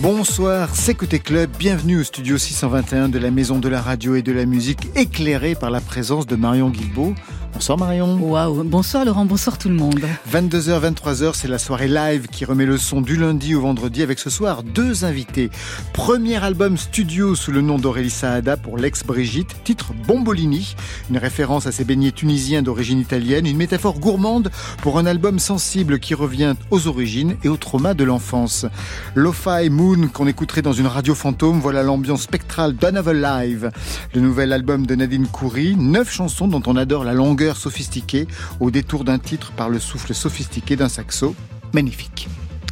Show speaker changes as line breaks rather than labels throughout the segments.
Bonsoir, c'est Côté Club, bienvenue au studio 621 de la Maison de la Radio et de la Musique, éclairé par la présence de Marion Guilbault. Bonsoir Marion.
Waouh, bonsoir Laurent, bonsoir tout le monde.
22h, 23h, c'est la soirée live qui remet le son du lundi au vendredi avec ce soir deux invités. Premier album studio sous le nom d'Aurélie Saada pour l'ex-Brigitte, titre Bombolini, une référence à ses beignets tunisiens d'origine italienne, une métaphore gourmande pour un album sensible qui revient aux origines et au trauma de l'enfance. Lo-Fi Moon qu'on écouterait dans une radio fantôme, voilà l'ambiance spectrale d'Another Live. Le nouvel album de Nadine Coury, neuf chansons dont on adore la longueur sophistiquée au détour d'un titre par le souffle sophistiqué d'un saxo. Magnifique.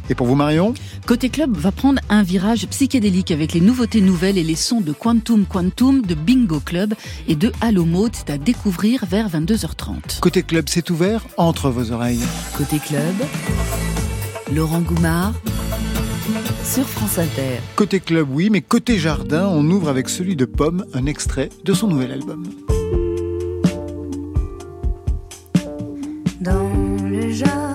Et pour vous Marion?
Côté Club va prendre un virage psychédélique avec les nouveautés nouvelles et les sons de Quantum Quantum, de Bingo Club et de Halo Mode. C'est à découvrir vers 22h30.
Côté Club, c'est ouvert entre vos oreilles.
Côté Club, Laurent Goumard sur France Inter.
Côté Club, oui, mais côté Jardin, on ouvre avec celui de Pomme, un extrait de son nouvel album.
Dans le jardin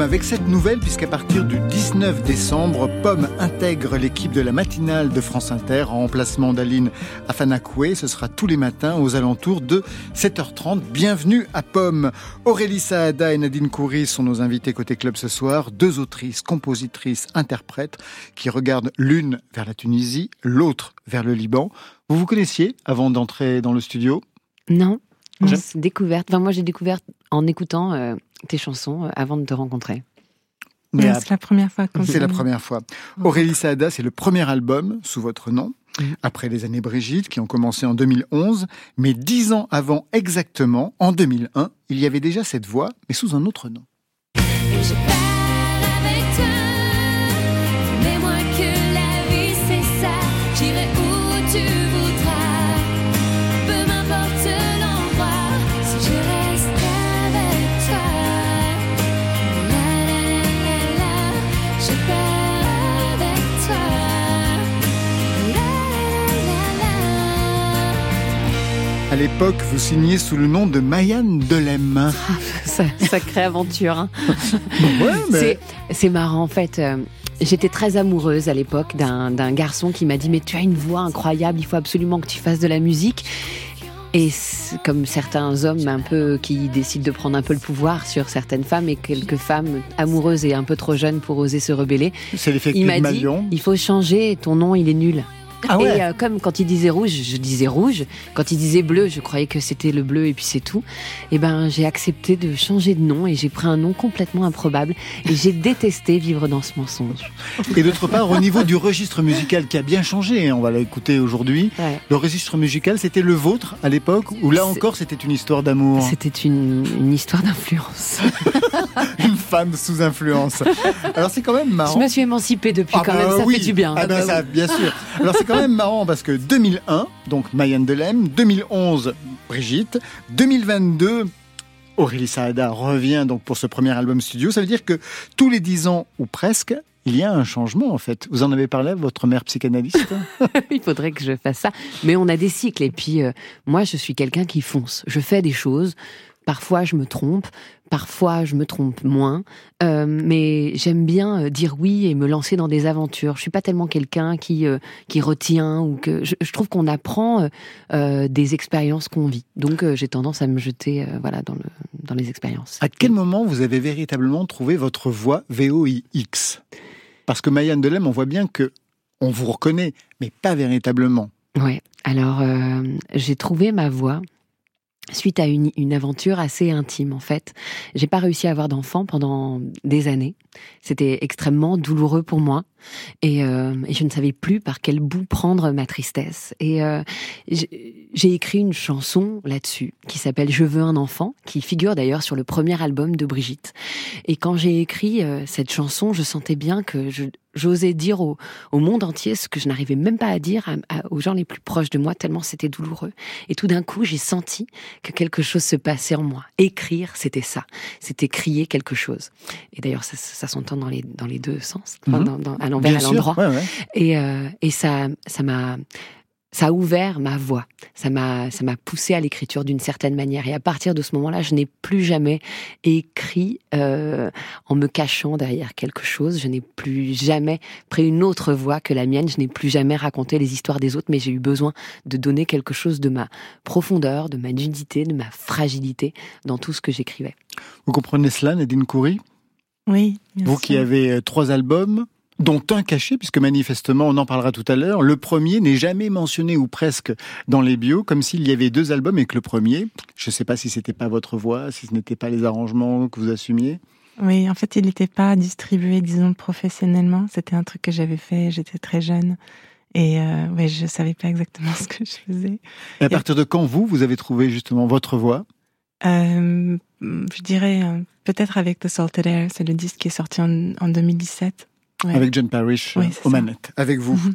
Avec
cette nouvelle puisqu'à partir du 19 décembre, Pomme intègre l'équipe de la matinale de France Inter en remplacement d'Aline Afanakoué. Ce sera tous les matins aux alentours de 7h30. Bienvenue à Pomme. Aurélie Saada et Nadine Coury sont nos invités côté club ce soir. Deux autrices, compositrices, interprètes qui regardent l'une vers la Tunisie, l'autre vers le Liban. Vous vous connaissiez avant d'entrer dans le studio?
Non. Découverte. Enfin, moi, j'ai découvert en écoutant euh, tes chansons euh, avant de te rencontrer.
Mais
Ouais,
à-
c'est la première fois qu'on
C'est la première fois. Aurélie Saada, c'est le premier album sous votre nom,
Mhm.
après les années Brigitte, qui ont commencé en 2011. Mais dix ans avant exactement, en 2001, il y avait déjà cette voix, mais sous un autre nom. À l'époque, vous signez sous le nom de Mayanne Delem.
Sa- Sacrée aventure. hein.
Ouais, mais-
C'est- marrant en fait. euh, J'étais très amoureuse à l'époque d'un garçon qui m'a dit mais tu as une voix incroyable, il faut absolument que tu fasses de la musique. Et comme certains hommes un peu qui décident de prendre un peu le pouvoir sur certaines femmes et quelques femmes amoureuses et un peu trop jeunes pour oser se rebeller,
c'est l'effet
il m'a dit il faut changer, ton nom il est nul.
Ah ouais.
Et euh, comme quand il disait rouge, je disais rouge. Quand il disait bleu, je croyais que c'était le bleu et puis c'est tout. Et ben, j'ai accepté de changer de nom et j'ai pris un nom complètement improbable. Et j'ai détesté vivre dans ce mensonge.
Et d'autre part, au niveau du registre musical qui a bien changé, hein, on va l'écouter aujourd'hui.
Ouais.
Le registre musical, c'était le vôtre à l'époque, ou là encore, c'était une histoire d'amour?
C'était une, une histoire d'influence.
Une femme sous influence. Alors c'est quand même marrant.
Je me suis émancipée depuis
Ah
quand
bah
même, ça
oui.
fait du bien.
Ah bah ça, bien sûr. Alors c'est quand même marrant parce que 2001, donc Mayanne Delem, 2011, Brigitte, 2022, Aurélie Saada revient donc pour ce premier album studio. Ça veut dire que tous les 10 ans ou presque, il y a un changement en fait. Vous en avez parlé à votre mère psychanalyste?
Il faudrait que je fasse ça. Mais on a des cycles. Et puis, euh, moi, je suis quelqu'un qui fonce. Je fais des choses. Parfois, je me trompe. Parfois, je me trompe moins. Euh, mais j'aime bien euh, dire oui et me lancer dans des aventures. Je suis pas tellement quelqu'un qui euh, qui retient ou que je, je trouve qu'on apprend euh, des expériences qu'on vit. Donc, j'ai tendance à me jeter voilà dans le dans les expériences.
À quel moment vous avez véritablement trouvé votre voix VOIX Parce que Mayanne Delem, on voit bien que on vous reconnaît, mais pas véritablement.
Ouais. Alors, euh, j'ai trouvé ma voix suite à une, une aventure assez intime en fait. J'ai pas réussi à avoir d'enfant pendant des années. C'était extrêmement douloureux pour moi et, euh, et je ne savais plus par quel bout prendre ma tristesse. Et euh, j'ai écrit une chanson là-dessus qui s'appelle Je veux un enfant, qui figure d'ailleurs sur le premier album de Brigitte. Et quand j'ai écrit euh, cette chanson, je sentais bien que je j'osais dire au, au monde entier ce que je n'arrivais même pas à dire à- à- aux gens les plus proches de moi, tellement c'était douloureux. Et tout d'un coup, j'ai senti que quelque chose se passait en moi. Écrire, c'était ça. C'était crier quelque chose. Et d'ailleurs, ça, ça s'entend dans les, dans les deux sens, Enfin,
Mhm.
dans, dans- à l'envers, à
sûr.
l'endroit.
Ouais, ouais.
Et, euh, et ça, ça m'a, ça a ouvert ma voix. Ça m'a, ça m'a poussé à l'écriture d'une certaine manière. Et à partir de ce moment-là, je n'ai plus jamais écrit euh, en me cachant derrière quelque chose. Je n'ai plus jamais pris une autre voix que la mienne. Je n'ai plus jamais raconté les histoires des autres, mais j'ai eu besoin de donner quelque chose de ma profondeur, de ma nudité, de ma fragilité dans tout ce que j'écrivais.
Vous comprenez cela, Nadine Coury
Oui, bien
Vous
sûr.
qui avez euh, trois albums, dont un caché, puisque manifestement, on en parlera tout à l'heure, le premier n'est jamais mentionné ou presque dans les bios, comme s'il y avait deux albums et que le premier, je ne sais pas si c'était pas votre voix, si ce n'était pas les arrangements que vous assumiez.
Oui, en fait, il n'était pas distribué, disons, professionnellement. C'était un truc que j'avais fait, j'étais très jeune. Et euh, ouais, je savais pas exactement ce que je faisais.
Et à partir de quand, vous, vous avez trouvé justement votre voix?
Euh, je dirais euh, peut-être avec The Salted Air, c'est le disque qui est sorti en, en 2017. Ouais.
avec John Parrish euh,
Oui, c'est
aux
ça.
manettes, avec vous.
Mhm.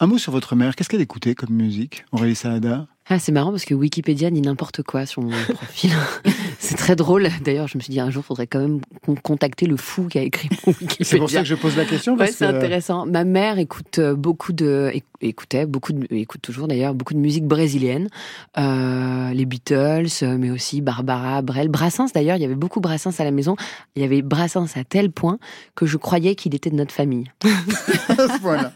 Un mot sur votre mère, qu'est-ce qu'elle écoutait comme musique, Aurélie Saada?
Ah, c'est marrant parce que Wikipédia dit n'importe quoi sur mon profil. c'est très drôle. D'ailleurs, je me suis dit un jour, faudrait quand même con- contacter le fou qui a écrit mon Wikipédia.
C'est pour ça que je pose la question.
Ouais, c'est
que...
intéressant. Ma mère écoute euh, beaucoup de, écoutait beaucoup de, écoute toujours d'ailleurs beaucoup de musique brésilienne, euh, les Beatles, mais aussi Barbara, Brel, Brassens d'ailleurs. Il y avait beaucoup Brassens à la maison. Il y avait Brassens à tel point que je croyais qu'il était de notre famille.
voilà.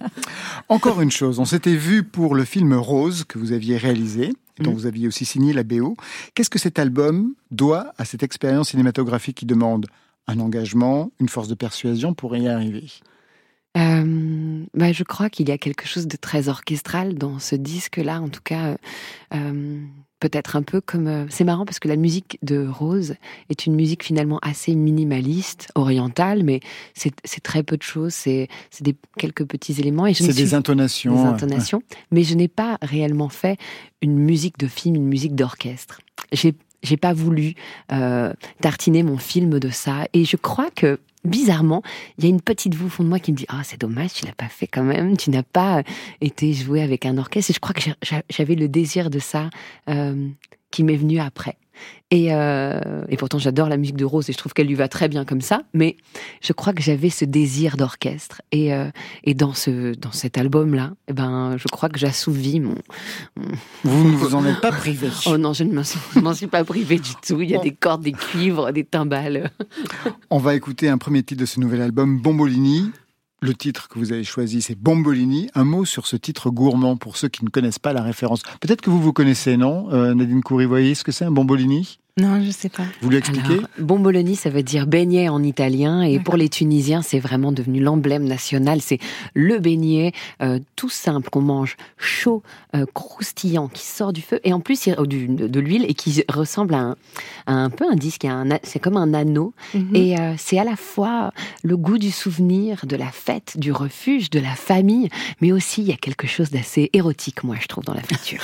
Encore une chose, on s'était vu pour le film Rose que vous aviez réalisé, dont
Mhm.
vous aviez aussi signé la BO. Qu'est-ce que cet album doit à cette expérience cinématographique qui demande un engagement, une force de persuasion pour y arriver?
Euh, bah, je crois qu'il y a quelque chose de très orchestral dans ce disque-là, en tout cas, euh, peut-être un peu comme. euh, c'est marrant parce que la musique de Rose est une musique finalement assez minimaliste, orientale, mais c'est très peu de choses. C'est des quelques petits éléments et
C'est des
suis-
intonations.
des mais je n'ai pas réellement fait une musique de film, une musique d'orchestre. J'ai j'ai pas voulu euh, tartiner mon film de ça, et je crois que bizarrement, il y a une petite voix au fond de moi qui me dit ah c'est dommage, tu l'as pas fait quand même, tu n'as pas euh, été joué avec un orchestre. Et je crois que j'avais le désir de ça euh, qui m'est venu après. Et, euh, et pourtant, j'adore la musique de Rose et je trouve qu'elle lui va très bien comme ça. Mais je crois que j'avais ce désir d'orchestre. Et, euh, et dans, ce, dans cet album-là, eh ben, je crois que j'assouvis mon.
Vous ne vous en êtes pas privé.
Oh non, je ne m'en suis, pas privée du tout. Il y a des cordes, des cuivres, des timbales.
On va écouter un premier titre de ce nouvel album, Bombolini. Le titre que vous avez choisi, c'est Bombolini. Un mot sur ce titre gourmand pour ceux qui ne connaissent pas la référence. Peut-être que vous vous connaissez, non Euh, Nadine Coury, voyez ce que c'est un Bombolini?
Non, je sais pas.
Vous l'expliquez
Alors, bomboloni, ça veut dire beignet en italien, et pour les Tunisiens, c'est vraiment devenu l'emblème national. C'est le beignet euh, tout simple qu'on mange, chaud, euh, croustillant, qui sort du feu, et en plus il- du- de, de l'huile et qui ressemble à un, à un peu un disque. à un a- C'est comme un anneau,
Mhm.
et euh, c'est à la fois le goût du souvenir, de la fête, du refuge, de la famille, mais aussi il y a quelque chose d'assez érotique, moi je trouve, dans la friture.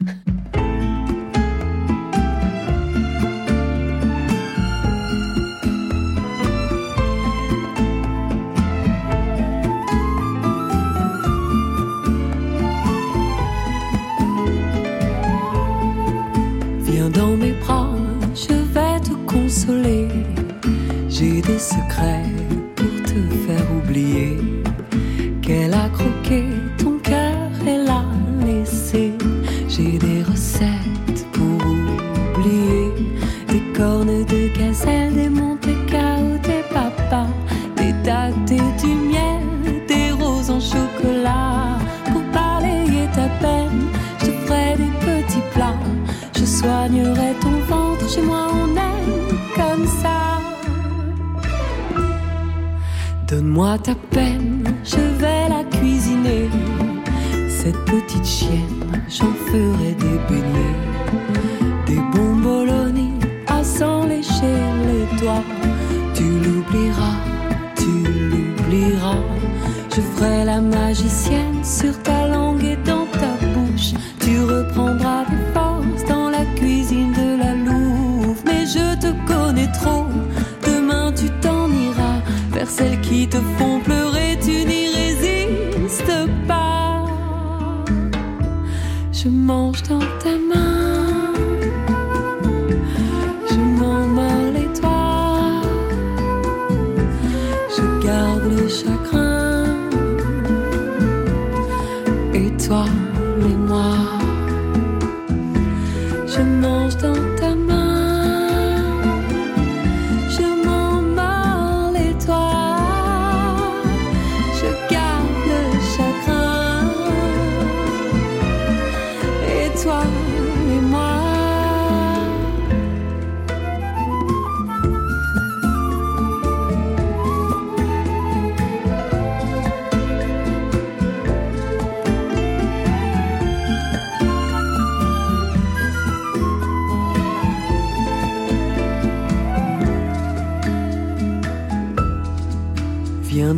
J'ai des secrets pour te faire oublier qu'elle a croqué ton cœur et l'a laissé. J'ai des recettes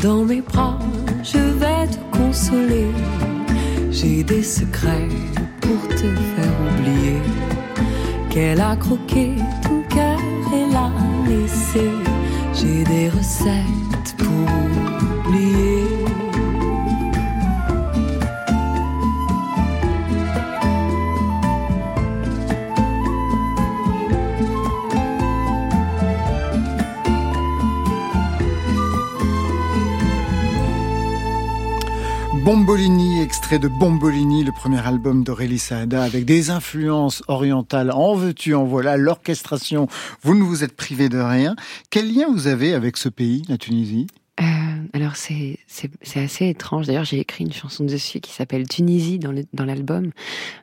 Dans mes bras, je vais te consoler. J'ai des secrets pour te faire oublier qu'elle a croqué ton cœur et l'a laissé. J'ai des recettes
Bombolini, extrait de Bombolini, le premier album d'Aurélie Saada, avec des influences orientales. En veux-tu, en voilà, l'orchestration. Vous ne vous êtes privé de rien. Quel lien vous avez avec ce pays, la Tunisie?
Euh, alors c'est assez étrange. D'ailleurs, j'ai écrit une chanson dessus qui s'appelle Tunisie dans l'album.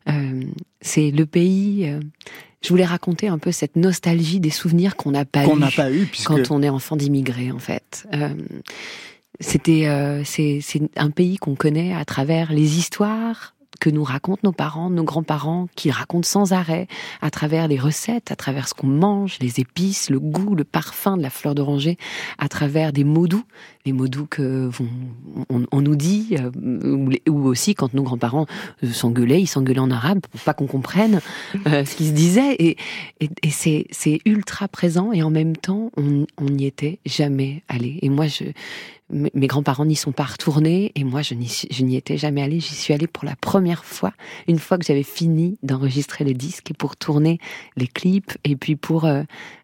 Euh, c'est le pays. euh, je voulais raconter un peu cette nostalgie des souvenirs qu'on n'a pas
Qu'on n'a pas eu, puisque
quand on est enfant d'immigrés en fait. C'était euh, c'est c'est un pays qu'on connaît à travers les histoires que nous racontent nos parents, nos grands-parents, qui racontent sans arrêt, à travers les recettes, à travers ce qu'on mange, les épices, le goût, le parfum de la fleur d'oranger, à travers des mots doux, les mots doux que vont, on, on nous dit, euh, ou, ou aussi quand nos grands-parents euh, s'engueulaient, ils s'engueulaient en arabe pour pas qu'on comprenne euh, ce qui se disait. Et, et, et c'est, ultra présent et en même temps, on n'y était jamais allé. Et moi, je, mes grands-parents n'y sont pas retournés et moi, je n'y, suis- je n'y étais jamais allée. J'y suis allée pour la première fois, une fois que j'avais fini d'enregistrer les disques et pour tourner les clips et puis pour euh,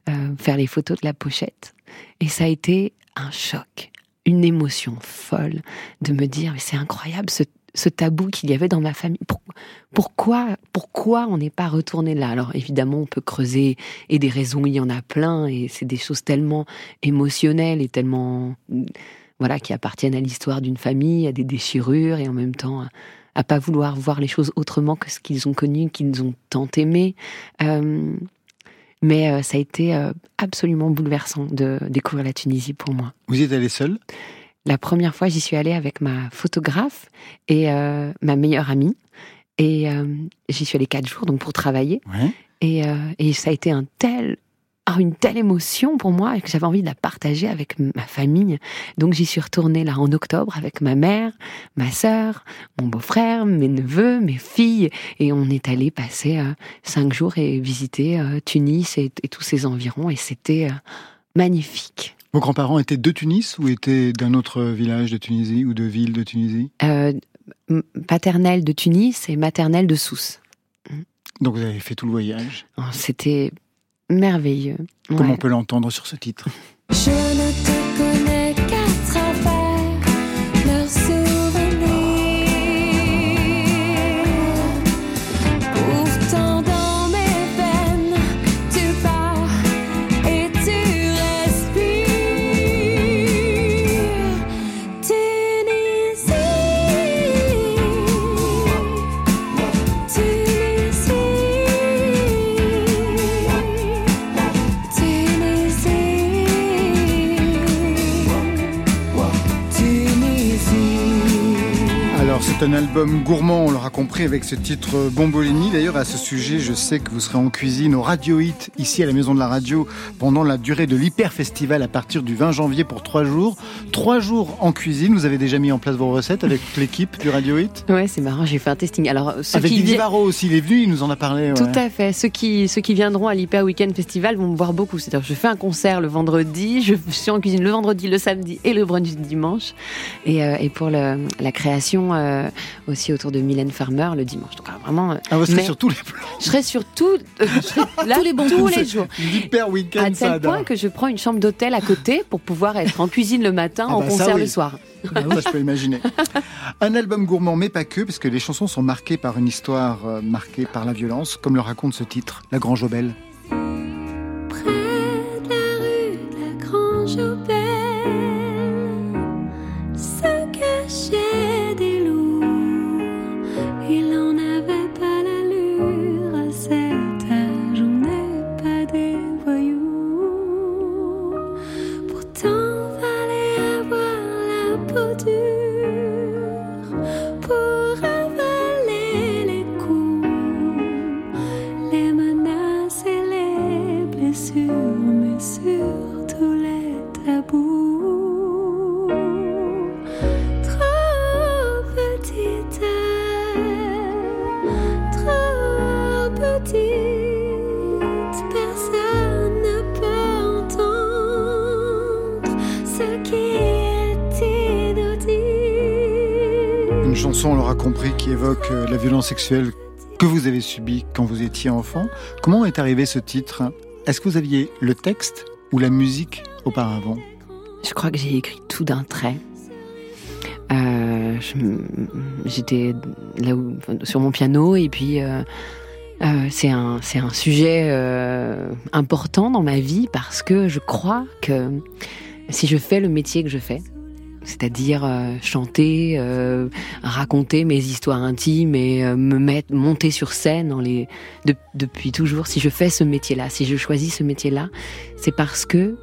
euh, faire les photos de la pochette. Et ça a été un choc, une émotion folle de me dire, c'est incroyable ce, tabou qu'il y avait dans ma famille. Pour- pourquoi, pourquoi on n'est pas retourné là? Alors évidemment, on peut creuser et des raisons, il y en a plein et c'est des choses tellement émotionnelles et tellement voilà qui appartiennent à l'histoire d'une famille, à des déchirures et en même temps à, à pas vouloir voir les choses autrement que ce qu'ils ont connu, qu'ils ont tant aimé. Euh, mais euh, ça a été euh, absolument bouleversant de découvrir la Tunisie pour moi.
Vous y êtes allé seul
La première fois, j'y suis allée avec ma photographe et euh, ma meilleure amie. Et euh, j'y suis allée quatre jours, donc pour travailler.
Ouais.
Et, euh, et ça a été un tel, une telle émotion pour moi que j'avais envie de la partager avec ma famille. Donc j'y suis retournée là en octobre avec ma mère, ma sœur, mon beau-frère, mes neveux, mes filles. Et on est allé passer euh, cinq jours et visiter euh, Tunis et, et tous ses environs. Et c'était euh, magnifique.
Vos grands-parents étaient de Tunis ou étaient d'un autre village de Tunisie ou de ville de Tunisie?
Paternelle de Tunis et maternelle de Sousse.
Donc vous avez fait tout le voyage?
Oh, C'était merveilleux.
Comme
Ouais.
on peut l'entendre sur ce titre.
Je
c'est un album gourmand, on l'aura compris avec ce titre Bombolini. D'ailleurs à ce sujet, je sais que vous serez en cuisine au Radio Hit, ici à la Maison de la Radio, pendant la durée de l'Hyper Festival à partir du 20 janvier pour trois jours. Trois jours en cuisine, vous avez déjà mis en place vos recettes avec l'équipe du Radio Hit?
Ouais, c'est marrant, j'ai fait un testing. Alors, ceux
Avec
qui
Varro aussi, il est venu, il nous en a parlé. ouais.
Tout à fait. Ceux qui, ceux qui viendront à l'Hyper Weekend Festival vont me voir beaucoup. C'est-à-dire, je fais un concert le vendredi, je suis en cuisine le vendredi, le samedi et le brunch du dimanche. Et, euh, et pour le, la création euh, aussi autour de Mylène Farmer le dimanche. Donc, vraiment, euh,
Ah, vous serez sur tous les plans.
je serai sur tout, euh, je serai là
Tous les bons
tous les jours.
L'Hyper Week-end,
À tel point que je prends une chambre d'hôtel à côté pour pouvoir être en cuisine le matin,
Ah
en
bah ça,
concert
oui.
le soir.
Ah, Ça, je peux imaginer. Un album gourmand, mais pas que, parce que les chansons sont marquées par une histoire euh, marquée par la violence, comme le raconte ce titre, La Grange aux
blessures, mais surtout les tabous. Trop petite, trop petite, personne ne peut entendre ce qui est inaudible.
Une chanson, on l'aura compris, qui évoque euh, la violence sexuelle que vous avez subie quand vous étiez enfant. Comment est arrivé ce titre? Est-ce que vous aviez le texte ou la musique auparavant
Je crois que j'ai écrit tout d'un trait. Euh, J'étais là où, sur mon piano et puis euh, euh, c'est un sujet important dans ma vie parce que je crois que si je fais le métier que je fais, c'est-à-dire euh, chanter, euh, raconter mes histoires intimes et euh, me mettre monter sur scène dans les de- depuis toujours. Si je fais ce métier-là, si je choisis ce métier-là, c'est parce que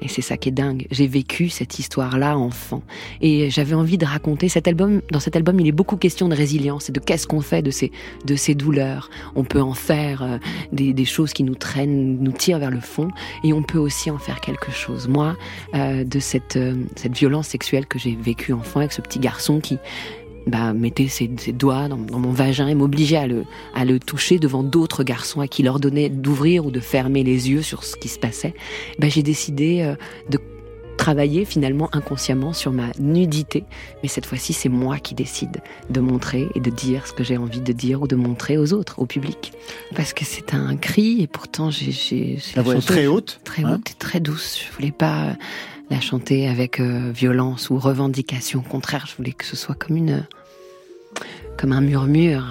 Et c'est ça qui est dingue. J'ai vécu cette histoire-là enfant. Et j'avais envie de raconter cet album. Dans cet album, il est beaucoup question de résilience et de qu'est-ce qu'on fait de ces, de ces douleurs. On peut en faire euh, des, des, choses qui nous traînent, nous tirent vers le fond. Et on peut aussi en faire quelque chose. Moi, euh, de cette, euh, cette violence sexuelle que j'ai vécue enfant avec ce petit garçon qui, bah, mettait ses, ses doigts dans, dans, mon vagin et m'obligeait à le, à le toucher devant d'autres garçons à qui leur donnait d'ouvrir ou de fermer les yeux sur ce qui se passait, bah, j'ai décidé euh, de travailler finalement inconsciemment sur ma nudité. Mais cette fois-ci, c'est moi qui décide de montrer et de dire ce que j'ai envie de dire ou de montrer aux autres, au public. Parce que c'est un cri et pourtant j'ai...
La voix est très haute.
Très hein haute et très douce. Je voulais pas la chanter avec euh, violence ou revendication. Au contraire, je voulais que ce soit comme une, comme un murmure.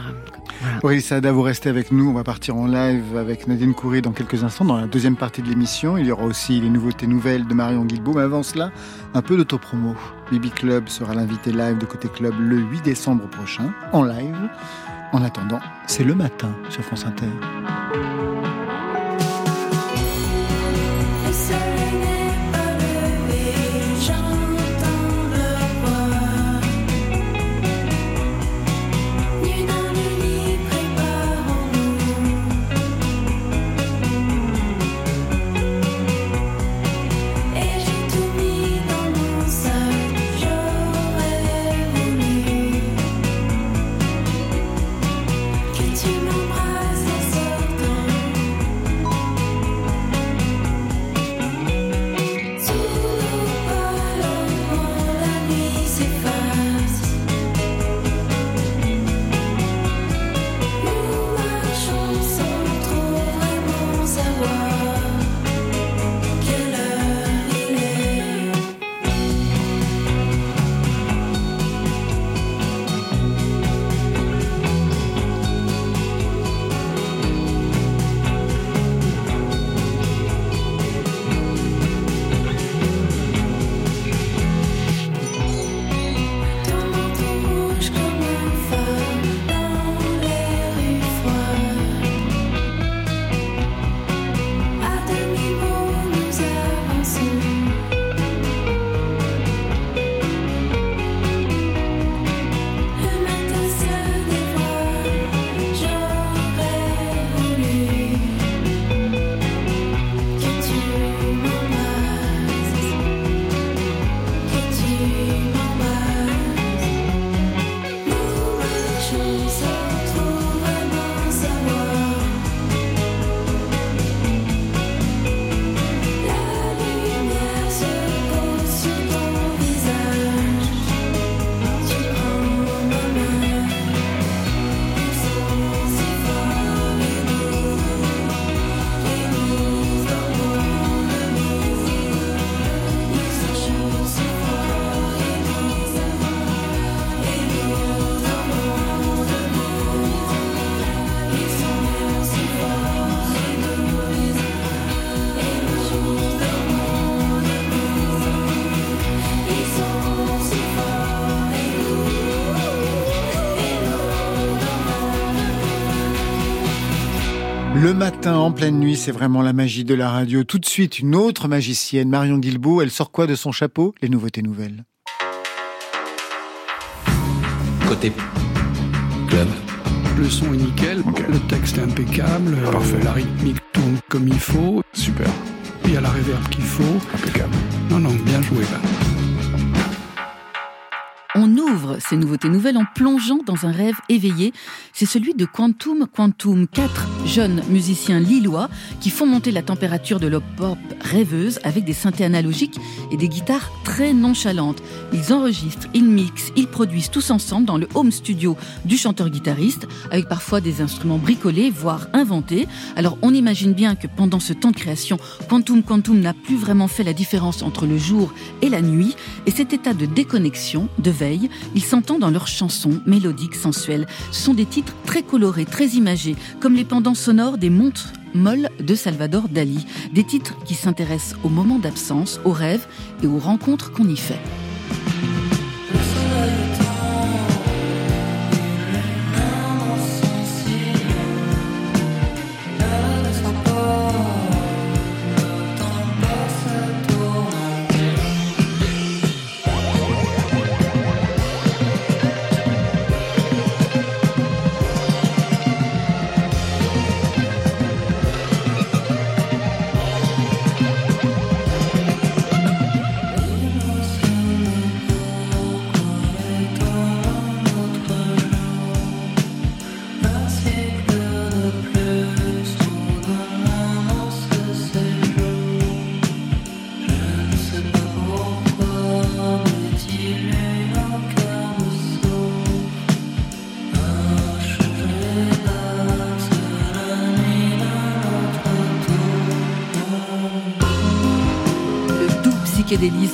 Voilà. Aurélie Saada, vous restez avec nous. On va partir en live avec Nadine Coury dans quelques instants, dans la deuxième partie de l'émission. Il y aura aussi les nouveautés nouvelles de Marion Guilbault. Mais avant cela, un peu d'autopromo. Bibi Club sera l'invité live de Côté Club le 8 décembre prochain, en live. En attendant, c'est le matin sur France Inter. Matin, en pleine nuit, c'est vraiment la magie de la radio. Tout de suite, une autre magicienne, Marion Guilbault. Elle sort quoi de son chapeau? Les nouveautés nouvelles.
Côté club.
Le son est nickel, okay. le texte est impeccable, Parfait. la rythmique tourne comme il faut.
Super.
Il y a la réverb qu'il faut.
Impeccable.
Non, non, bien joué là.
On ouvre ces nouveautés nouvelles en plongeant dans un rêve éveillé. C'est celui de Quantum Quantum, quatre jeunes musiciens lillois qui font monter la température de leur pop rêveuse avec des synthés analogiques et des guitares très nonchalantes. Ils enregistrent, ils mixent, ils produisent tous ensemble dans le home studio du chanteur-guitariste avec parfois des instruments bricolés, voire inventés. Alors on imagine bien que pendant ce temps de création, Quantum Quantum n'a plus vraiment fait la différence entre le jour et la nuit et cet état de déconnexion, de veille, ils s'entendent dans leurs chansons mélodiques, sensuelles. Ce sont des titres très colorés, très imagés, comme les pendants sonores des montres molles de Salvador Dali. Des titres qui s'intéressent aux moments d'absence, aux rêves et aux rencontres qu'on y fait.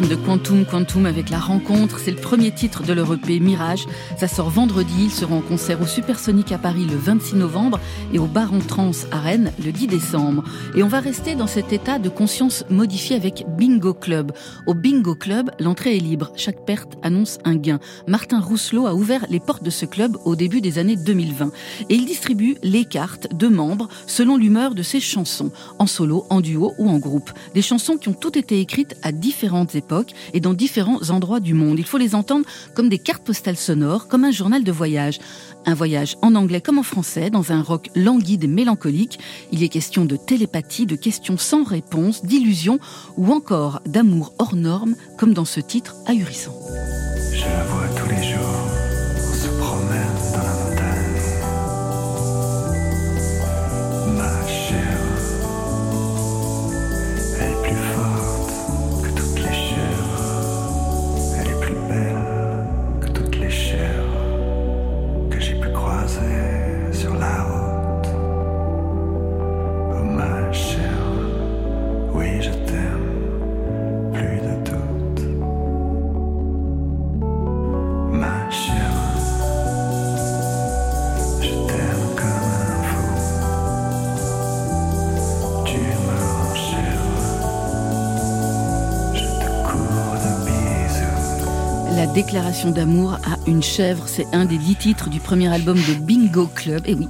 De Quantum Quantum avec la rencontre. C'est le premier titre de leur EP Mirage. Ça sort vendredi. Ils seront en concert au Supersonic à Paris le 26 novembre et au Baron Trans à Rennes le 10 décembre. Et on va rester dans cet état de conscience modifié avec Bingo Club. Au Bingo Club, l'entrée est libre. Chaque perte annonce un gain. Martin Rousselot a ouvert les portes de ce club au début des années 2020. Et il distribue les cartes de membres selon l'humeur de ses chansons, en solo, en duo ou en groupe. Des chansons qui ont toutes été écrites à différentes époques et dans différents endroits du monde. Il faut les entendre comme des cartes postales sonores, comme un journal de voyage. Un voyage en anglais comme en français, dans un rock languide et mélancolique. Il est question de télépathie, de questions sans réponse, d'illusions ou encore d'amour hors norme, comme dans ce titre ahurissant. D'amour à une chèvre, c'est un des dix titres du premier album de Bingo Club. Et oui,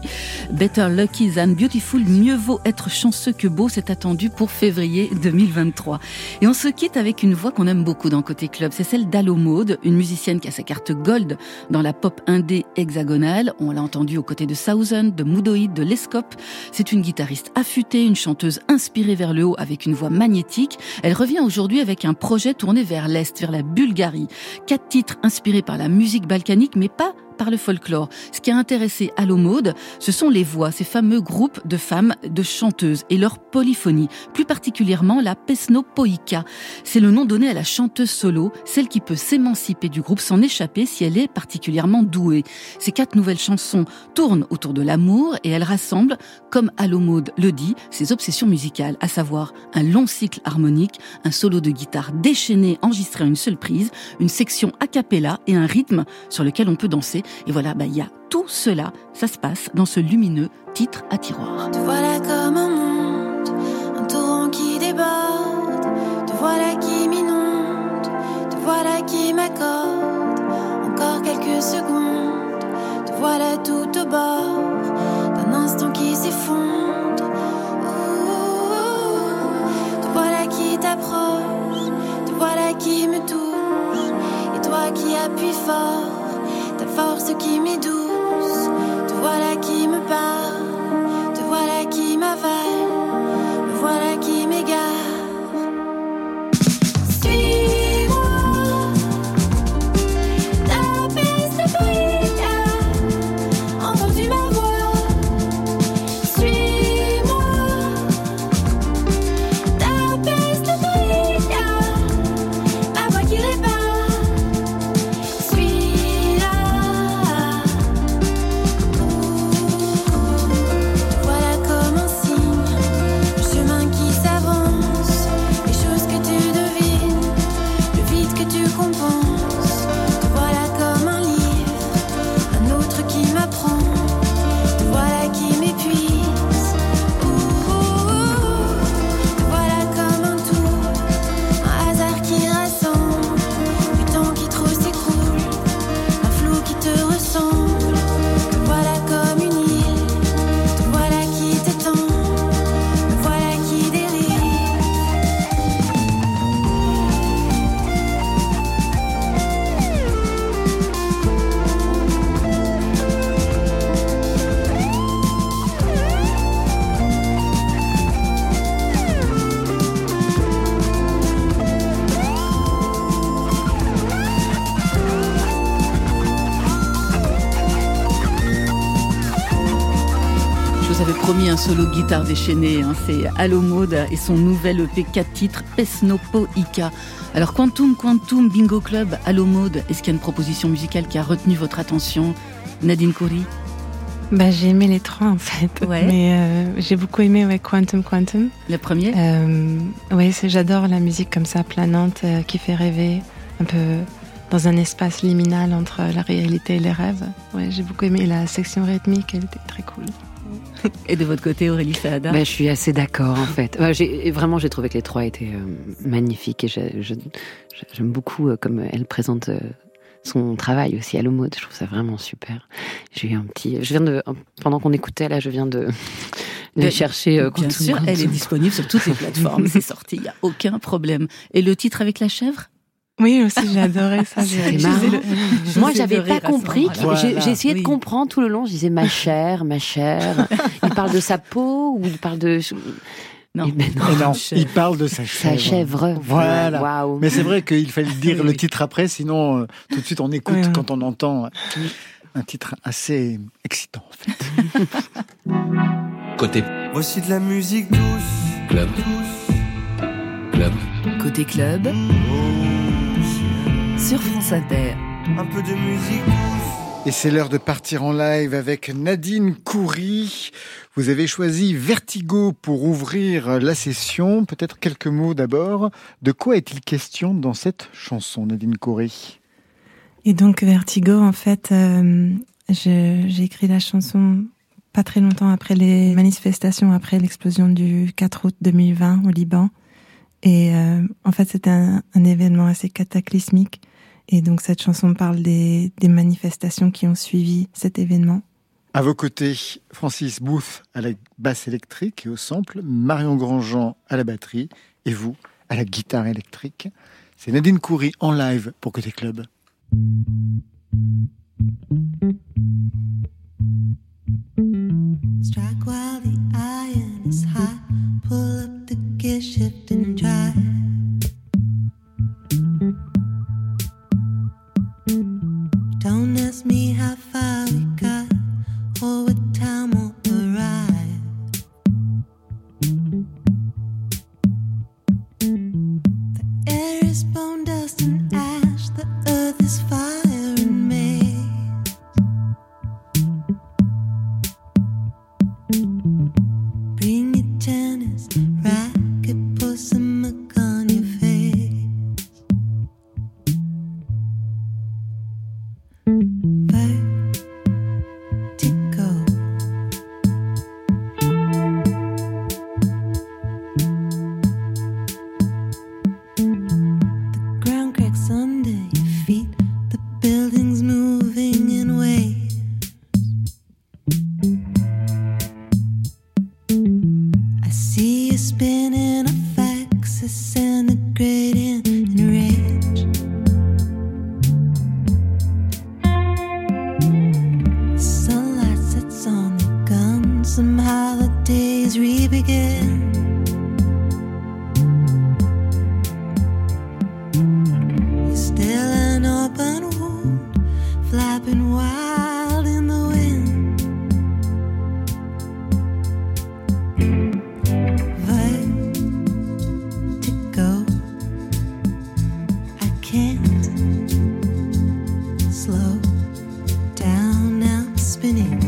Better Lucky Than Beautiful, mieux vaut être chanceux que beau, c'est attendu pour février 2023. Et on se quitte avec une voix qu'on aime beaucoup dans Côté Club, c'est celle d'Allo Maude, une musicienne qui a sa carte gold dans la pop indé hexagonale. On l'a entendue aux côtés de Thousand, de Moodoid, de Lescope. C'est une guitariste affûtée, une chanteuse inspirée vers le haut avec une voix magnétique. Elle revient aujourd'hui avec un projet tourné vers l'Est, vers la Bulgarie. Quatre titres inspirés par la musique balkanique, mais pas par le folklore. Ce qui a intéressé Allo Maude, ce sont les voix, ces fameux groupes de femmes, de chanteuses et leur polyphonie, plus particulièrement la pesnopoïka. C'est le nom donné à la chanteuse solo, celle qui peut s'émanciper du groupe, s'en échapper si elle est particulièrement douée. Ces quatre nouvelles chansons tournent autour de l'amour et elles rassemblent, comme Allo Maude le dit, ses obsessions musicales, à savoir un long cycle harmonique, un solo de guitare déchaîné enregistré à une seule prise, une section a cappella et un rythme sur lequel on peut danser. Et voilà, bah, il y a tout cela, ça se passe dans ce lumineux titre à tiroir.
Te voilà comme un monde, un torrent qui déborde. Te voilà qui m'inonde, te voilà qui m'accorde. Encore quelques secondes, te voilà tout au bord d'un instant qui s'effondre. Te voilà qui t'approche, te voilà qui me touche. Et toi qui appuies fort, ta force qui m'est douce. Te voilà qui me parle, te voilà qui m'avale, me voilà qui m'égare.
Solo de guitare déchaîné, hein, c'est Allo Maude et son nouvel EP 4 titres Pesnopo Ika. Alors Quantum Quantum Bingo Club Allo Maude, est-ce qu'il y a une proposition musicale qui a retenu votre attention? Nadine Coury?
Bah, j'ai aimé les trois en fait.
Ouais.
Mais euh, j'ai beaucoup aimé ouais, Quantum Quantum.
Le premier?
Euh, c'est- j'adore la musique comme ça, planante, euh, qui fait rêver, un peu dans un espace liminal entre la réalité et les rêves. Ouais, j'ai beaucoup aimé la section rythmique, elle était très cool.
Et de votre côté, Aurélie Saada
Ben, je suis assez d'accord en fait. Et vraiment, j'ai trouvé que les trois étaient euh, magnifiques et j'aime beaucoup euh, comme elle présente euh, son travail aussi à l'homo. Je trouve ça vraiment super. J'ai eu un petit. Je viens de pendant qu'on écoutait là, je viens de, chercher.
Bien sûr, elle est disponible sur toutes les plateformes. C'est sorti, il n'y a aucun problème. Et le titre avec la chèvre?
Oui, aussi, j'ai adoré ça.
Moi, j'avais pas compris.
Voilà.
J'ai essayé
Oui.
de comprendre tout le long. Je disais ma chère, ma chère. Il parle de sa peau ou il parle de.
Non.
Eh ben non.
Et non, il parle de sa chèvre.
Sa chèvre.
Voilà. Mais c'est vrai qu'il fallait dire
Oui,
le
oui.
titre après, sinon euh, tout de suite on écoute
Oui, oui.
quand on entend un titre assez excitant en fait.
Côté
Voici de la musique douce.
club. Club.
Côté club, sur France Inter.
Un peu de musique.
Et c'est l'heure de partir en live avec Nadine Coury. Vous avez choisi Vertigo pour ouvrir la session. Peut-être quelques mots d'abord. De quoi est-il question dans cette chanson, Nadine Coury
Et donc Vertigo, en fait, euh, j'ai écrit la chanson pas très longtemps après les manifestations, après l'explosion du 4 août 2020 au Liban. Et euh, en fait, c'était un, un événement assez cataclysmique. Et donc cette chanson parle des, manifestations qui ont suivi cet événement.
À vos côtés, Francis Booth à la basse électrique et au sample, Marion Grandjean à la batterie et vous à la guitare électrique. C'est Nadine Coury en live pour Côté Club.
Spinning.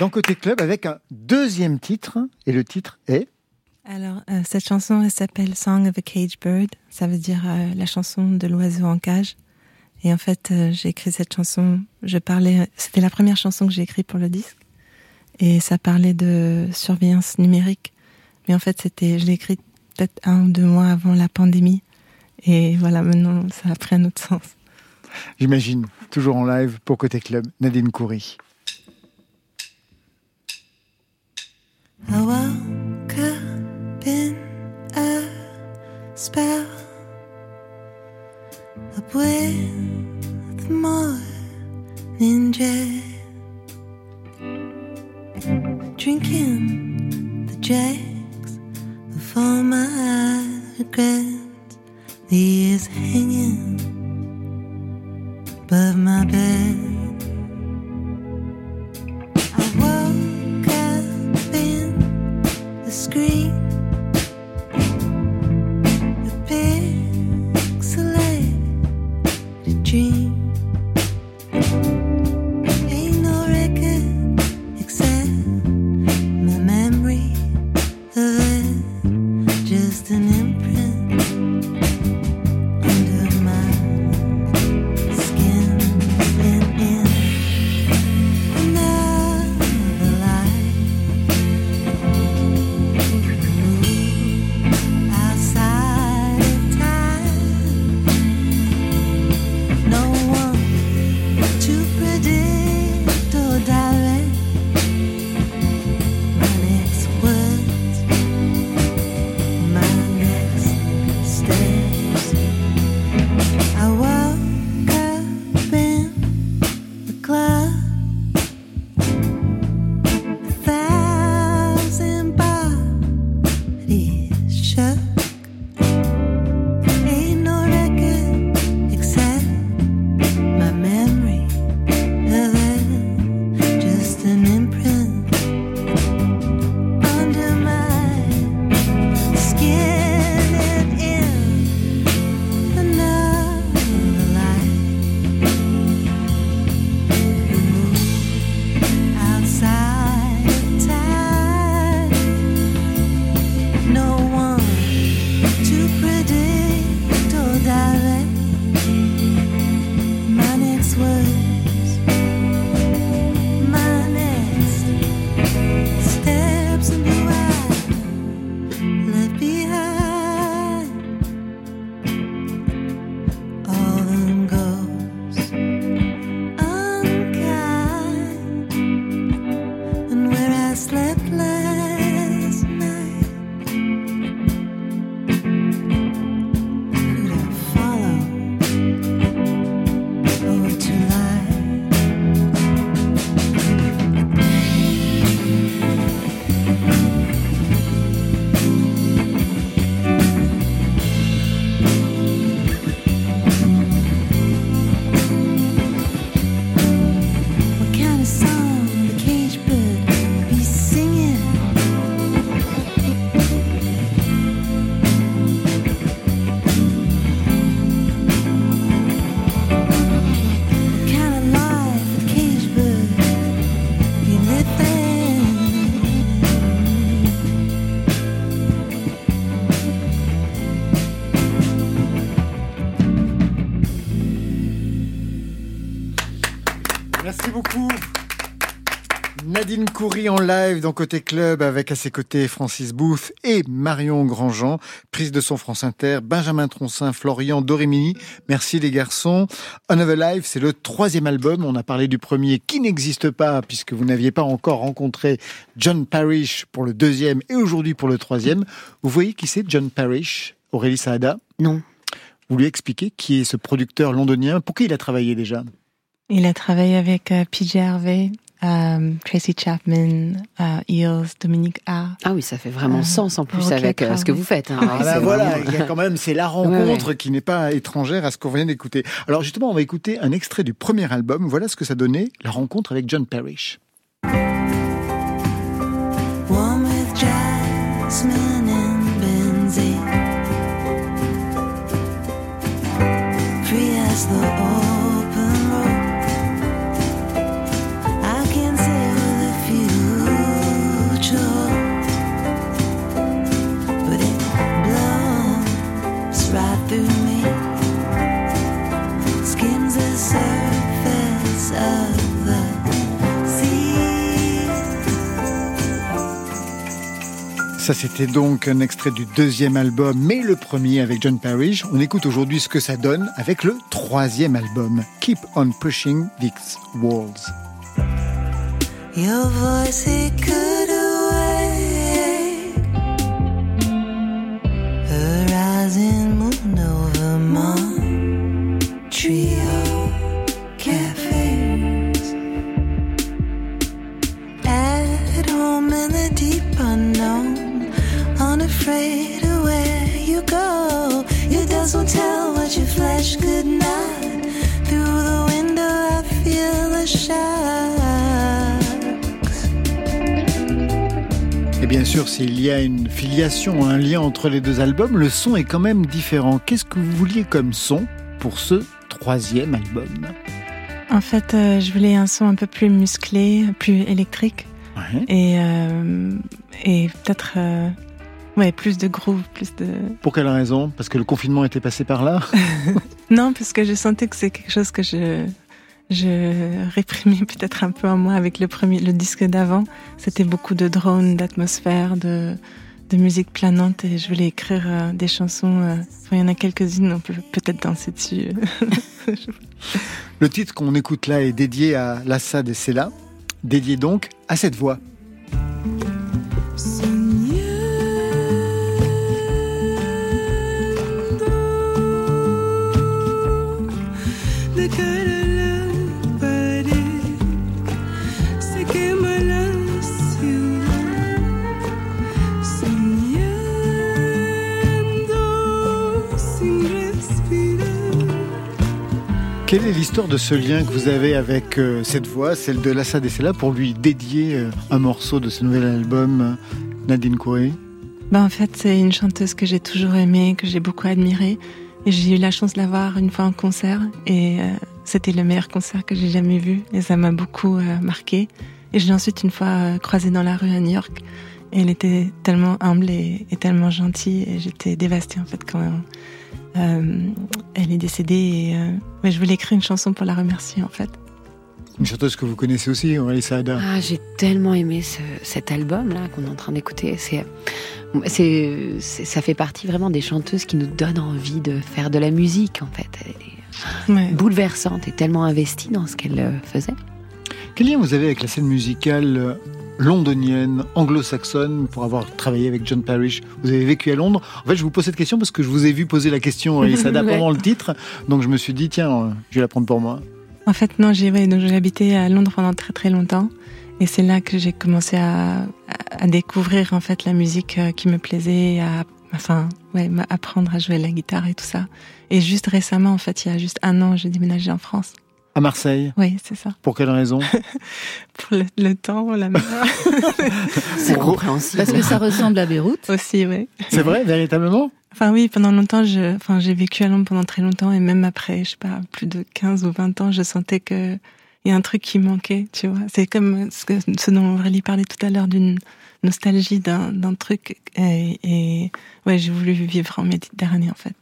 Dans Côté Club avec un deuxième titre. Et le titre est
Alors, euh, cette chanson, elle s'appelle Song of a Cage Bird. Ça veut dire euh, la chanson de l'oiseau en cage. Et en fait, euh, j'ai écrit cette chanson. Je parlais, c'était la première chanson que j'ai écrite pour le disque. Et ça parlait de surveillance numérique. Mais en fait, c'était, je l'ai écrite peut-être un ou deux mois avant la pandémie. Et voilà, maintenant, ça a pris un autre sens.
J'imagine, toujours en live pour Côté Club, Nadine Coury.
I woke up in a spell, up with morning jet, drinking the dregs of all my regrets. The years hanging above my bed. The
Coury en live dans Côté Club avec à ses côtés Francis Booth et Marion Grandjean. Prise de son France Inter, Benjamin Troncin, Florian Dorémini. Merci les garçons. Another Life, c'est le troisième album. On a parlé du premier qui n'existe pas puisque vous n'aviez pas encore rencontré John Parrish pour le deuxième et aujourd'hui pour le troisième. Vous voyez qui c'est John Parrish Aurélie Saada?
Non.
vous lui expliquez qui est ce producteur londonien, pour qui il a travaillé déjà?
Il a travaillé avec euh, PJ Harvey, euh, Tracy Chapman, euh, Eels, Dominique A.
Ah oui, ça fait vraiment
Euh,
sens en plus avec euh, ce que vous faites. hein.
Ah bah voilà,
vraiment-
il y a quand même, c'est la rencontre qui n'est pas étrangère à ce qu'on vient d'écouter. Alors justement, on va écouter un extrait du premier album. Voilà ce que ça donnait, la rencontre avec John Parrish.
One with jasmine and benzene. Free as the
Ça, c'était donc un extrait du deuxième album, mais le premier avec John Parrish. On écoute aujourd'hui ce que ça donne avec le troisième album, Keep on Pushing These Walls.
Unafraid of where you go. Your dust will tell what your flesh could not. Through the window, I feel the shocks.
Et bien sûr, s'il y a une filiation, un lien entre les deux albums, le son est quand même différent. Qu'est-ce que vous vouliez comme son pour ce troisième album?
En fait, euh, je voulais un son un peu plus musclé, plus électrique
Ouais.
et, euh, et peut-être euh, ouais, plus de groove, plus de...
Pour quelle raison? Parce que le confinement était passé par là?
Non, parce que je sentais que c'est quelque chose que je, je réprimais peut-être un peu en moi avec le premier, le disque d'avant. C'était beaucoup de drones, d'atmosphère, de, de musique planante et je voulais écrire euh, des chansons. euh, il y en a quelques-unes, on peut peut-être danser dessus.
Le titre qu'on écoute là est dédié à Lassad et Sela, dédié donc à cette voix. Quelle est l'histoire de ce lien que vous avez avec euh, cette voix, celle de Lassad et Sela, pour lui dédier euh, un morceau de ce nouvel album, euh, Nadine Koé
Ben, en fait, c'est une chanteuse que j'ai toujours aimée, que j'ai beaucoup admirée. Et j'ai eu la chance de la voir une fois en concert. Et c'était le meilleur concert que j'ai jamais vu. Et ça m'a beaucoup marqué. Et je l'ai ensuite une fois croisée dans la rue à New York. Et elle était tellement humble et, et tellement gentille. Et j'étais dévastée, en fait, quand euh, elle est décédée. Et euh, ouais, je voulais écrire une chanson pour la remercier, en fait.
Une chanteuse que vous connaissez aussi, Aurélie Saada.
Ah, j'ai tellement aimé ce- cet album-là qu'on est en train d'écouter. C'est, c'est, c'est- ça fait partie vraiment des chanteuses qui nous donnent envie de faire de la musique, en fait. Elle est
Ouais.
bouleversante et tellement investie dans ce qu'elle euh, faisait.
Quel lien vous avez avec la scène musicale euh, londonienne, anglo-saxonne, pour avoir travaillé avec John Parrish Vous avez vécu à Londres En fait, je vous pose cette question parce que je vous ai vu poser la question, Saada,
Ouais.
pendant le titre. Donc je me suis dit, tiens, je vais la prendre pour moi.
En fait, non, j'ai ouais, donc habité à Londres pendant très très longtemps. Et c'est là que j'ai commencé à, à- découvrir en fait la musique euh, qui me plaisait, à enfin ouais, apprendre à jouer la guitare et tout ça. Et juste récemment, en fait, il y a juste un an, j'ai déménagé en France.
À Marseille
Oui, c'est ça.
Pour quelle raison?
Pour le, le temps, la mer
C'est compréhensible.
Parce que ça ressemble à Beyrouth.
aussi, ouais.
C'est vrai, véritablement?
Enfin oui, pendant longtemps, je, enfin j'ai vécu à Londres pendant très longtemps et même après, je sais pas, plus de 15 ou 20 ans, je sentais que il y a un truc qui manquait, tu vois. C'est comme ce, que, ce dont Aurélie parlait tout à l'heure d'une nostalgie d'un d'un truc et, et ouais, j'ai voulu vivre en Méditerranée en fait.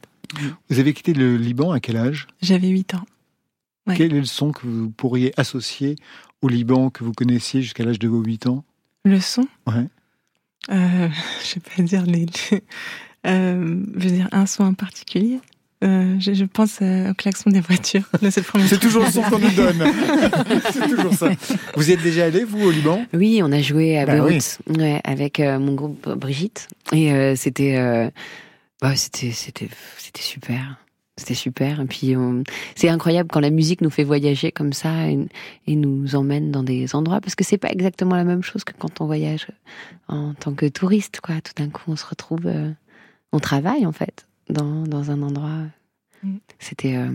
Vous avez quitté le Liban à quel âge?
J'avais 8 ans. Ouais.
Quel est le son que vous pourriez associer au Liban que vous connaissiez jusqu'à l'âge de vos 8 ans?
Le son
Ouais.
euh, Je vais pas dire les... euh, je veux dire un son en particulier. Euh, je, je pense euh, au klaxon des voitures. C'est
toujours le son qu'on nous donne. C'est toujours ça. Vous y êtes déjà allé, vous, au Liban?
Oui, on a joué à
Bah
Beyrouth ouais, avec euh, mon groupe Brigitte et euh, c'était, euh, bah, c'était, c'était, c'était super. C'était super. Et puis, on- c'est incroyable quand la musique nous fait voyager comme ça et, et nous emmène dans des endroits parce que c'est pas exactement la même chose que quand on voyage en tant que touriste, quoi. Tout d'un coup, on se retrouve, euh, on travaille en fait dans, dans un endroit.
Mm.
C'était euh,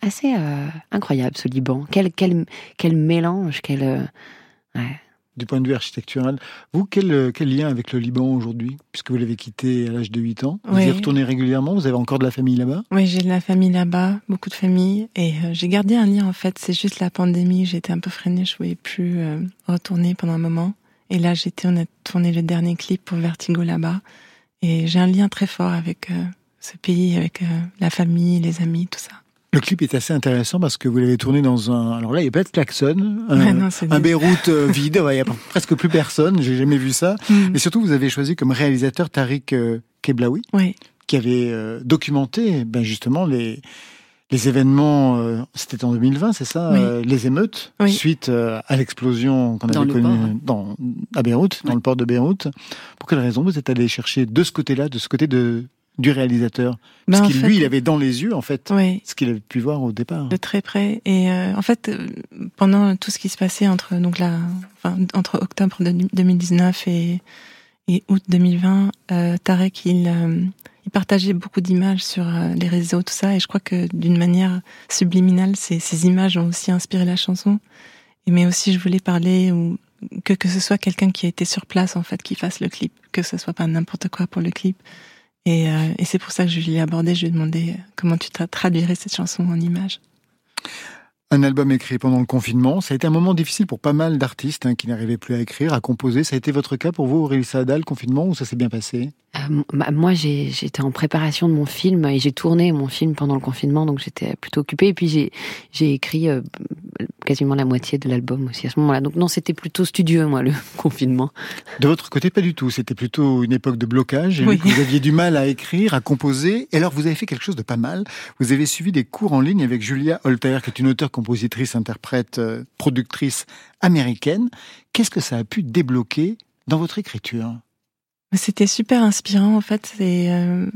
assez euh, incroyable ce Liban. Quel, quel, quel mélange, quel. euh, ouais.
Du point de vue architectural, vous, quel, euh, quel lien avec le Liban aujourd'hui Puisque vous l'avez quitté à l'âge de 8 ans? Vous y retournez régulièrement? Vous avez encore de la famille là-bas?
Oui, j'ai de la famille là-bas, beaucoup de familles, et euh, j'ai gardé un lien en fait. C'est juste la pandémie, j'étais un peu freinée, je pouvais plus euh, retourner pendant un moment. Et là, j'étais, on a tourné le dernier clip pour Vertigo là-bas, et j'ai un lien très fort avec euh, ce pays, avec la famille, les amis, tout ça.
Le clip est assez intéressant parce que vous l'avez tourné dans un. Alors là, il n'y a pas de klaxon. Un,
Ouais, non, c'est
un Beyrouth euh, vide. Ouais, Il n'y a presque plus personne. J'ai jamais vu ça.
Mm.
Mais surtout, vous avez choisi comme réalisateur Tariq euh, Keblaoui,
Oui,
qui avait euh, documenté ben, justement les, les événements. euh, C'était en 2020, c'est ça
Oui.
euh, Les émeutes
Oui.
suite euh, à l'explosion qu'on avait connue dans, à Beyrouth, dans le port de Beyrouth. Pour quelle raison vous êtes allé chercher de ce côté-là, de ce côté de, du réalisateur
Ben,
Parce
en
qu'il,
fait-
lui, il avait dans les yeux, en fait,
oui,
ce qu'il avait pu voir au départ.
de très près. Et euh, en fait, euh, pendant tout ce qui se passait entre donc enfin, entre octobre de 2019 et, et août 2020, euh, Tarek il, euh, il partageait beaucoup d'images sur les réseaux, tout ça. Et je crois que d'une manière subliminale, ces, ces images ont aussi inspiré la chanson. Mais aussi, je voulais parler ou que que ce soit quelqu'un qui a été sur place en fait qui fasse le clip, que ce soit pas n'importe quoi pour le clip. Et, euh, et c'est pour ça que je lui ai abordé. Je lui ai demandé euh, comment tu tra- traduirais cette chanson en images.
Un album écrit pendant le confinement. Ça a été un moment difficile pour pas mal d'artistes hein, qui n'arrivaient plus à écrire, à composer. Ça a été votre cas pour vous, Aurélie Saada, le confinement, ou ça s'est bien passé?
Euh, moi, j'étais en préparation de mon film et j'ai tourné mon film pendant le confinement, donc j'étais plutôt occupée. Et puis j'ai écrit euh, quasiment la moitié de l'album aussi à ce moment-là. Donc non, c'était plutôt studieux, moi, le confinement.
De votre côté, pas du tout. C'était plutôt une époque de blocage.
Oui.
vous aviez du mal à écrire, à composer. Et alors, vous avez fait quelque chose de pas mal. Vous avez suivi des cours en ligne avec Julia Holter, qui est une auteure, compositrice, interprète, euh, productrice américaine. Qu'est-ce que ça a pu débloquer dans votre écriture?
C'était super inspirant en fait. C'est, euh,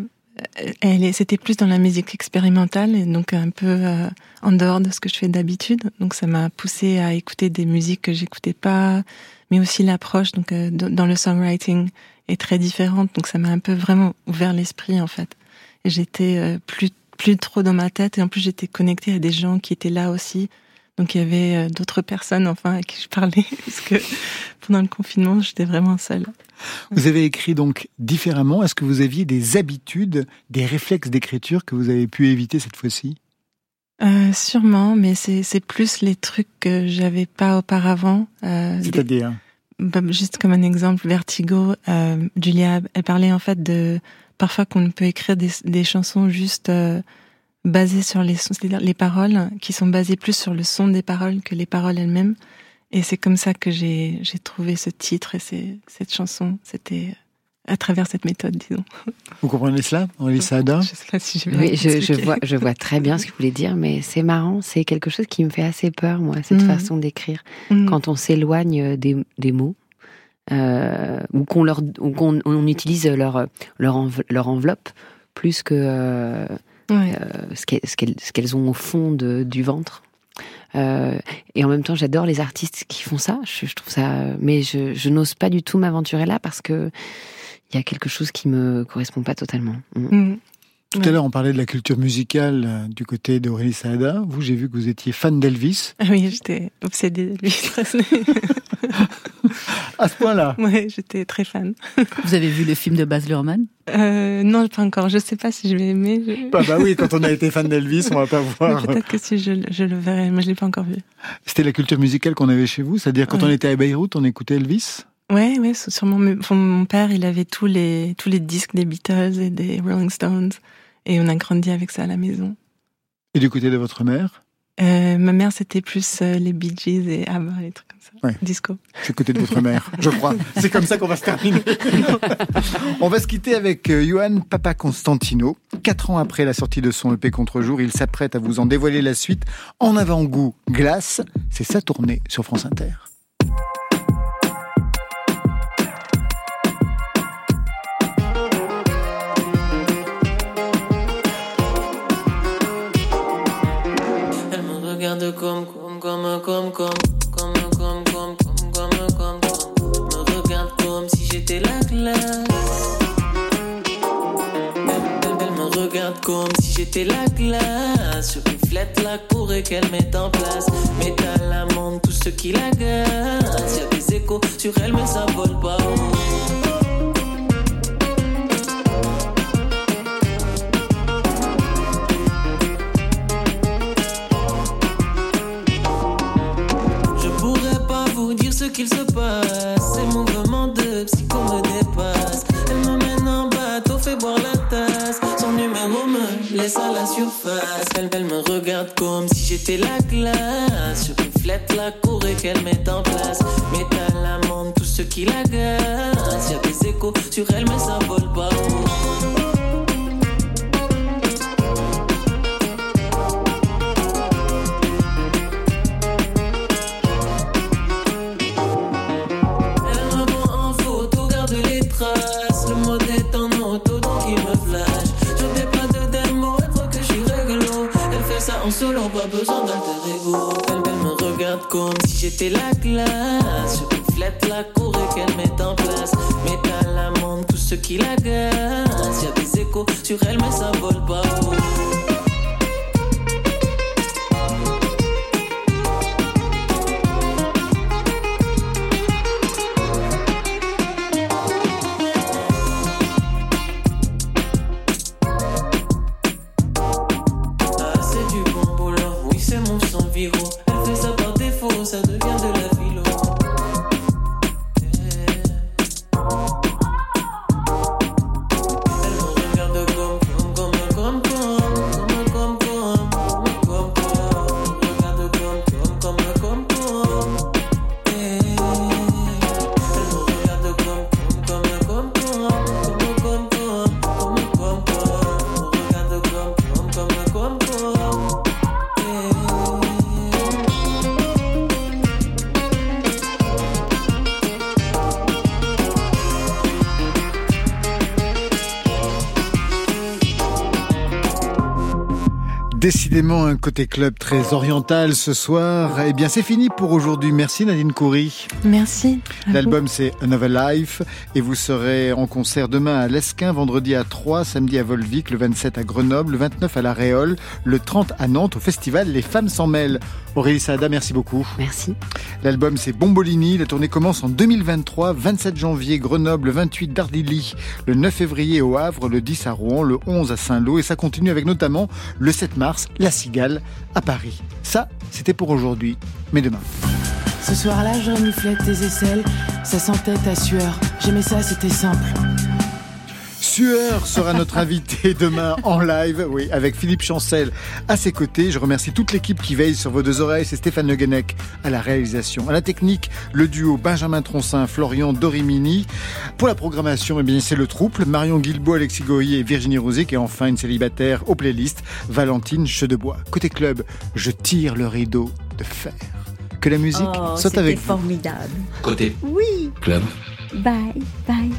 elle c'était plus dans la musique expérimentale et donc un peu euh, en dehors de ce que je fais d'habitude. Donc ça m'a poussé à écouter des musiques que j'écoutais pas, mais aussi l'approche donc euh, dans le songwriting est très différente. Donc ça m'a un peu vraiment ouvert l'esprit en fait. Et j'étais plus plus trop dans ma tête et en plus j'étais connectée à des gens qui étaient là aussi. Donc il y avait euh, d'autres personnes enfin à qui je parlais parce que pendant le confinement j'étais vraiment seule.
Vous avez écrit donc différemment. Est-ce que vous aviez des habitudes, des réflexes d'écriture que vous avez pu éviter cette fois-ci?
Euh, sûrement, mais c'est plus les trucs que j'avais pas auparavant. Euh, des-
C'est-à-dire?
Bah, juste comme un exemple, Vertigo, euh, Julia, elle parlait en fait de parfois qu'on peut écrire des, des chansons juste euh, basées sur les sons, c'est-à-dire les paroles, qui sont basées plus sur le son des paroles que les paroles elles-mêmes. Et c'est comme ça que j'ai j'ai trouvé ce titre et ces- cette chanson. C'était à travers cette méthode, disons.
Vous comprenez cela, Aurélie Saada
Je sais pas si j'ai bien
Oui, je, vois, je vois très bien ce que vous voulez dire, mais c'est marrant. C'est quelque chose qui me fait assez peur, moi, cette
Mhm.
façon d'écrire.
Mm.
Quand on s'éloigne des, des mots, euh, ou qu'on leur, ou qu'on on utilise leur leur, env- leur enveloppe plus que euh,
Ouais.
euh, ce qu'elles ont au fond de- du ventre. Euh, et en même temps, j'adore les artistes qui font ça. Je, je trouve ça, mais je, je n'ose pas du tout m'aventurer là parce que il y a quelque chose qui me correspond pas totalement. Mm.
Mm.
Tout à l'heure, on parlait de la culture musicale euh, du côté d'Aurélie Saada. Vous, j'ai vu que vous étiez fan d'Elvis.
Ah oui, j'étais obsédée de lui.
À ce point-là
ouais, j'étais très fan.
Vous avez vu le film de Baz Luhrmann?
Euh, non, pas encore. Je sais pas si je vais aimer. Je-
Bah, bah oui, quand on a été fan d'Elvis, on va pas voir.
Peut-être que si je, le- je le verrai, mais je l'ai pas encore vu.
C'était la culture musicale qu'on avait chez vous, c'est-à-dire quand on était à Beyrouth, on écoutait Elvis?
Ouais, ouais, sûrement. mon père, il avait tous les tous les disques des Beatles et des Rolling Stones, et on a grandi avec ça à la maison.
Et du côté de votre mère,
Euh, ma mère, c'était plus euh, les Bee Gees et ABBA, les trucs comme ça.
Ouais.
Disco.
c'est côté de votre mère, je crois. C'est comme ça qu'on va se terminer. on va se quitter avec euh, Johan Papa Constantino. Quatre ans après la sortie de son EP Contre-jour, il s'apprête à vous en dévoiler la suite. En avant-goût, glace, c'est sa tournée sur France Inter.
Regarde comme, comme, comme, comme, comme, comme. Me regarde comme si j'étais la glace. Elle, me regarde comme si j'étais la glace. Je reflète la cour et qu'elle met en place. Métal amende tout ce qui l'agace. Y'a des échos sur elle, mais ça vole pas haut. À la surface. Elle, me regarde comme si j'étais la glace. Je reflète la cour et qu'elle met en place. Métal amende tout ce qui l'agace. Y'a des échos sur elle, mais ça j'étais la classe. Je reflète la cour et qu'elle met en place. Métal amende tout ce qui l'agace. Y'a des échos sur elle, mais ça vole pas.
Un côté club très oriental ce soir. Eh bien c'est fini pour aujourd'hui. Merci Nadine Coury.
Merci. Vous.
L'album c'est Another Life et vous serez en concert demain à Lesquin, vendredi à Troyes, samedi à Volvic, le 27 à Grenoble, le 29 à La Réole, le 30 à Nantes au festival Les Femmes s'en mêlent. Aurélie Saada, merci beaucoup.
Merci.
L'album c'est Bombolini, la tournée commence en 2023, 27 janvier Grenoble, le 28 Dardilly, le 9 février au Havre, le 10 à Rouen, le 11 à Saint-Lô et ça continue avec notamment le 7 mars La Cigale à Paris. Ça, c'était pour aujourd'hui, mais demain.
Ce soir-là, je reniflais tes aisselles, ça sentait ta sueur. J'aimais ça, c'était simple.
Sueur sera notre invité demain en live, avec Philippe Chancel à ses côtés. Je remercie toute l'équipe qui veille sur vos deux oreilles. C'est Stéphane Le à la réalisation. À la technique, le duo Benjamin Troncin, Florian Dorimini. Pour la programmation, eh bien, c'est le trouble. Marion Guilbault, Alexis Goyer et Virginie Rosic. Et enfin, une célibataire aux playlists, Valentine Chedebois. Côté club, je tire le rideau de fer. Que la musique
Oh,
soit avec vous.
formidable.
Côté
Oui.
club.
Bye, bye.